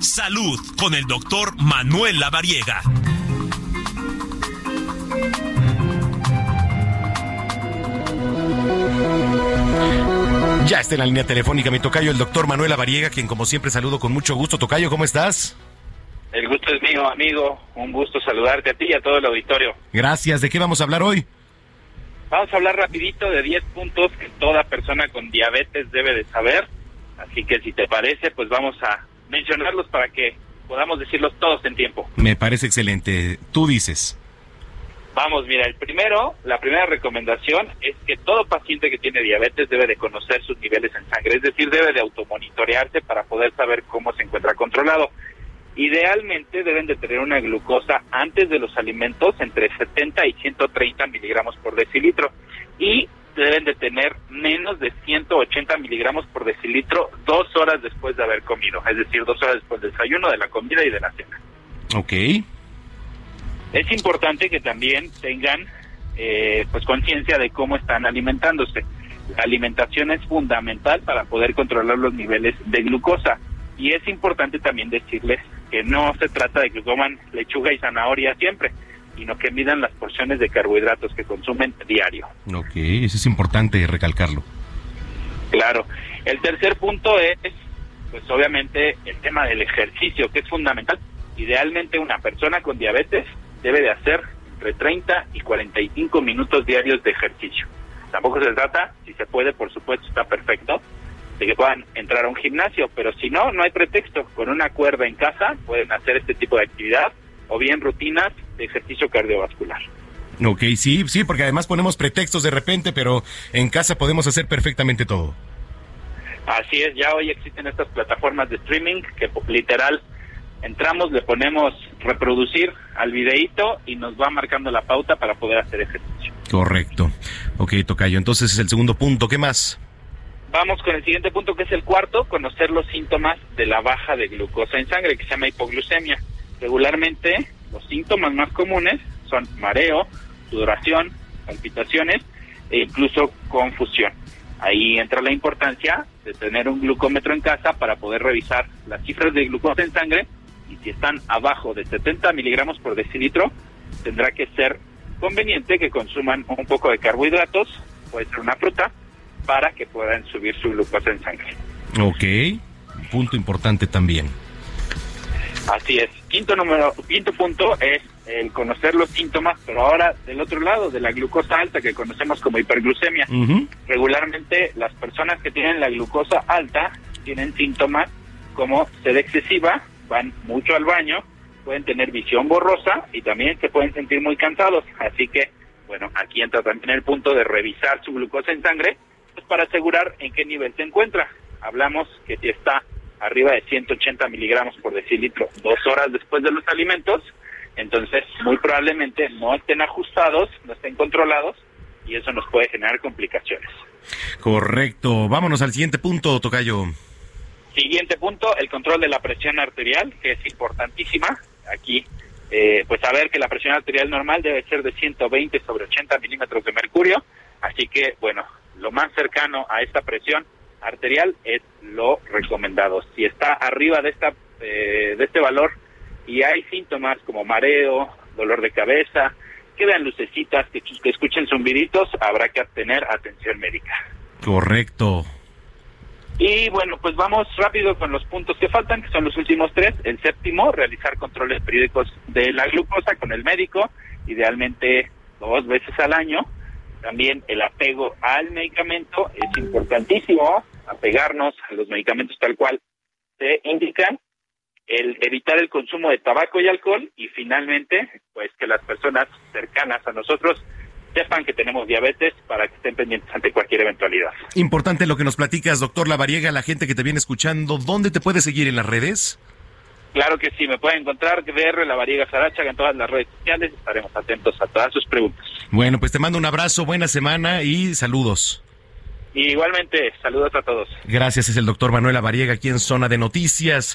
Salud con el doctor Manuel Lavariega. Ya está en la línea telefónica mi tocayo, el doctor Manuel Avariega, quien como siempre saludo con mucho gusto. Tocayo, ¿cómo estás? El gusto es mío, amigo. Un gusto saludarte a ti y a todo el auditorio. Gracias. ¿De qué vamos a hablar hoy? Vamos a hablar rapidito de 10 puntos que toda persona con diabetes debe de saber. Así que si te parece, pues vamos a mencionarlos para que podamos decirlos todos en tiempo. Me parece excelente. Tú dices. Vamos, mira, el primero, la primera recomendación es que todo paciente que tiene diabetes debe de conocer sus niveles en sangre, es decir, debe de automonitorearse para poder saber cómo se encuentra controlado. Idealmente deben de tener una glucosa antes de los alimentos entre 70 y 130 miligramos por decilitro y deben de tener menos de 180 miligramos por decilitro dos horas después de haber comido, es decir, dos horas después del desayuno, de la comida y de la cena. Ok. Es importante que también tengan eh, pues conciencia de cómo están alimentándose. La alimentación es fundamental para poder controlar los niveles de glucosa y es importante también decirles que no se trata de que coman lechuga y zanahoria siempre, sino que midan las porciones de carbohidratos que consumen diario. Ok, eso es importante recalcarlo. Claro. El tercer punto es, pues obviamente, el tema del ejercicio, que es fundamental. Idealmente una persona con diabetes debe de hacer entre 30 y 45 minutos diarios de ejercicio. Tampoco se trata, si se puede, por supuesto, está perfecto, de que puedan entrar a un gimnasio, pero si no, no hay pretexto. Con una cuerda en casa pueden hacer este tipo de actividad o bien rutinas de ejercicio cardiovascular. Ok, sí, sí, porque además ponemos pretextos de repente, pero en casa podemos hacer perfectamente todo. Así es, ya hoy existen estas plataformas de streaming que literal entramos, le ponemos reproducir al videíto y nos va marcando la pauta para poder hacer ejercicio. Correcto. Ok, Tocayo, entonces es el segundo punto. ¿Qué más? Vamos con el siguiente punto, que es el cuarto, conocer los síntomas de la baja de glucosa en sangre, que se llama hipoglucemia. Regularmente, los síntomas más comunes son mareo, sudoración, palpitaciones e incluso confusión. Ahí entra la importancia de tener un glucómetro en casa para poder revisar las cifras de glucosa en sangre y si están abajo de 70 miligramos por decilitro, tendrá que ser conveniente que consuman un poco de carbohidratos, puede ser una fruta, para que puedan subir su glucosa en sangre. Ok, punto importante también. Así es. Quinto número, quinto punto es el conocer los síntomas, pero ahora del otro lado, de la glucosa alta que conocemos como hiperglucemia. Regularmente las personas que tienen la glucosa alta tienen síntomas como sed excesiva, van mucho al baño, pueden tener visión borrosa y también se pueden sentir muy cansados. Así que, bueno, aquí entra también el punto de revisar su glucosa en sangre pues para asegurar en qué nivel se encuentra. Hablamos que si está arriba de 180 miligramos por decilitro dos horas después de los alimentos, entonces muy probablemente no estén ajustados, no estén controlados y eso nos puede generar complicaciones. Correcto. Vámonos al siguiente punto, Tocayo. Siguiente punto, el control de la presión arterial, que es importantísima. Aquí, eh, pues saber que la presión arterial normal debe ser de 120 sobre 80 milímetros de mercurio. Así que, bueno, lo más cercano a esta presión arterial es lo recomendado. Si está arriba de esta eh, de este valor y hay síntomas como mareo, dolor de cabeza, que vean lucecitas, que, que escuchen zumbiditos, habrá que tener atención médica. Correcto. Y bueno, pues vamos rápido con los puntos que faltan, que son los últimos tres. El séptimo, realizar controles periódicos de la glucosa con el médico, idealmente dos veces al año. También el apego al medicamento es importantísimo, apegarnos a los medicamentos tal cual se indican, el evitar el consumo de tabaco y alcohol y finalmente, pues que las personas cercanas a nosotros sepan que tenemos diabetes para que estén pendientes ante cualquier eventualidad. Importante lo que nos platicas, doctor Lavariega, la gente que te viene escuchando, ¿dónde te puede seguir en las redes? Claro que sí, me pueden encontrar DR Lavariega Sarachaga en todas las redes sociales, estaremos atentos a todas sus preguntas. Bueno, pues te mando un abrazo, buena semana y saludos. Y igualmente, saludos a todos. Gracias, es el doctor Manuel Lavariega aquí en Zona de Noticias.